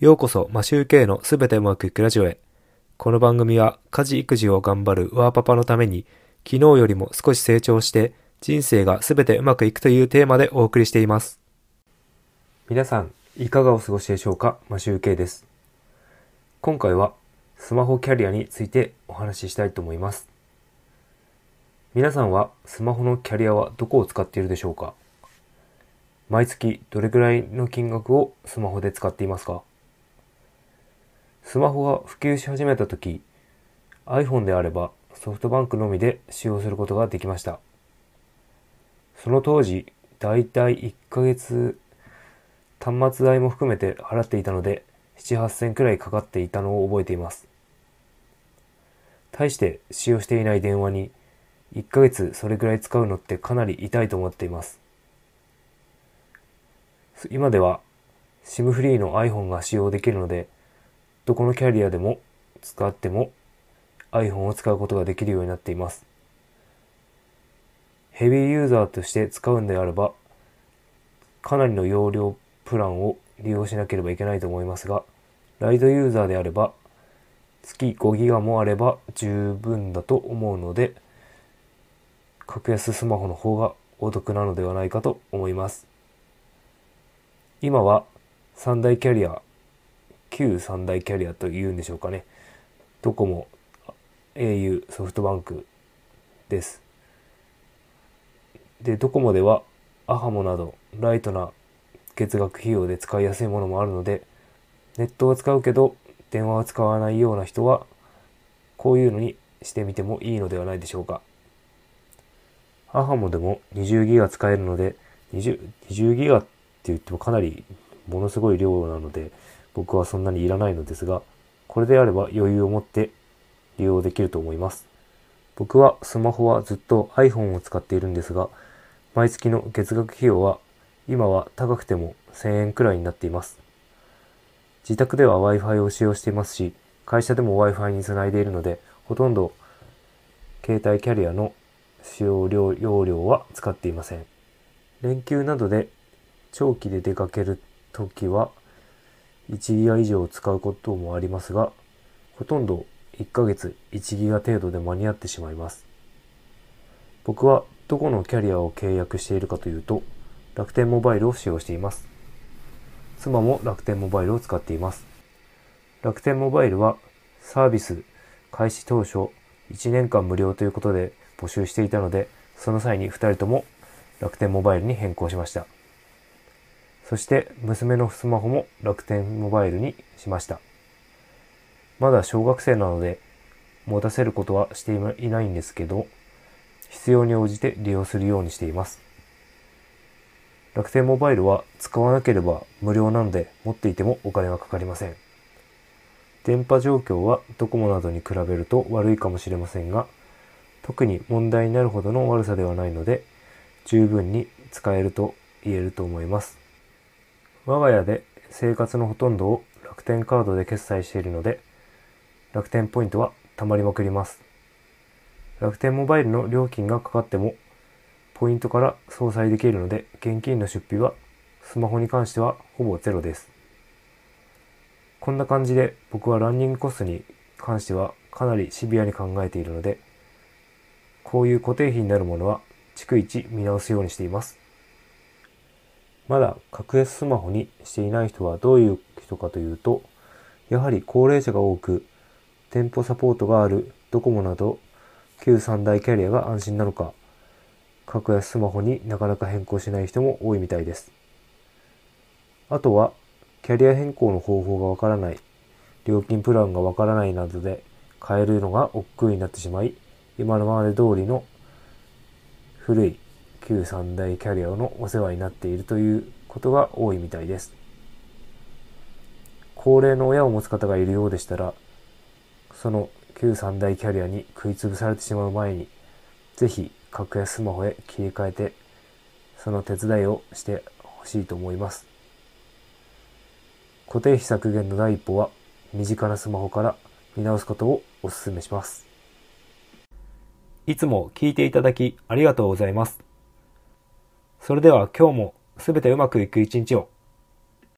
ようこそマシューケイのすべてうまくいくラジオへ。この番組は家事育児を頑張るワーパパのために昨日よりも少し成長して人生がすべてうまくいくというテーマでお送りしています。皆さん、いかがお過ごしでしょうか？マシューケイです。今回はスマホキャリアについてお話ししたいと思います。皆さんはスマホのキャリアはどこを使っているでしょうか？毎月どれくらいの金額をスマホで使っていますか？スマホが普及し始めた時 iPhone であればソフトバンクのみで使用することができました。その当時だいたい1ヶ月端末代も含めて払っていたので7、8000くらいかかっていたのを覚えています。対して使用していない電話に1ヶ月それくらい使うのってかなり痛いと思っています。今では SIM フリーの iPhone が使用できるのでどこのキャリアでも使っても iPhone を使うことができるようになっています。ヘビーユーザーとして使うんであればかなりの容量プランを利用しなければいけないと思いますがライトユーザーであれば月5ギガもあれば十分だと思うので格安スマホの方がお得なのではないかと思います。今は三大キャリア旧三大キャリアというんでしょうかね。ドコモ au ソフトバンクです。でドコモではアハモなどライトな月額費用で使いやすいものもあるのでネットは使うけど電話は使わないような人はこういうのにしてみてもいいのではないでしょうか。アハモでも20ギガ使えるので 20, 20ギガって言ってもかなりものすごい量なので僕はそんなにいらないのですがこれであれば余裕を持って利用できると思います。僕はスマホはずっと iPhone を使っているんですが毎月の月額費用は今は高くても1000円くらいになっています。自宅では Wi-Fi を使用していますし会社でも Wi-Fi につないでいるのでほとんど携帯キャリアの使用量容量は使っていません。連休などで長期で出かけるときは1ギガ以上使うこともありますがほとんど1ヶ月1ギガ程度で間に合ってしまいます。僕はどこのキャリアを契約しているかというと楽天モバイルを使用しています。妻も楽天モバイルを使っています。楽天モバイルはサービス開始当初1年間無料ということで募集していたのでその際に2人とも楽天モバイルに変更しました。そして娘のスマホも楽天モバイルにしました。まだ小学生なので持たせることはしていないんですけど必要に応じて利用するようにしています。楽天モバイルは使わなければ無料なので持っていてもお金はかかりません。電波状況はドコモなどに比べると悪いかもしれませんが特に問題になるほどの悪さではないので十分に使えると言えると思います。我が家で生活のほとんどを楽天カードで決済しているので楽天ポイントは貯まりまくります。楽天モバイルの料金がかかってもポイントから相殺できるので現金の出費はスマホに関してはほぼゼロです。こんな感じで僕はランニングコストに関してはかなりシビアに考えているのでこういう固定費になるものは逐一見直すようにしています。まだ格安スマホにしていない人はどういう人かというとやはり高齢者が多く店舗サポートがあるドコモなど旧三大キャリアが安心なのか格安スマホになかなか変更しない人も多いみたいです。あとはキャリア変更の方法がわからない料金プランがわからないなどで変えるのが億劫になってしまい今のままで通りの古い旧三大キャリアのお世話になっているということが多いみたいです。高齢の親を持つ方がいるようでしたらその旧三大キャリアに食いつぶされてしまう前にぜひ格安スマホへ切り替えてその手伝いをしてほしいと思います。固定費削減の第一歩は身近なスマホから見直すことをお勧めします。いつも聞いていただきありがとうございます。それでは今日も全てうまくいく一日を。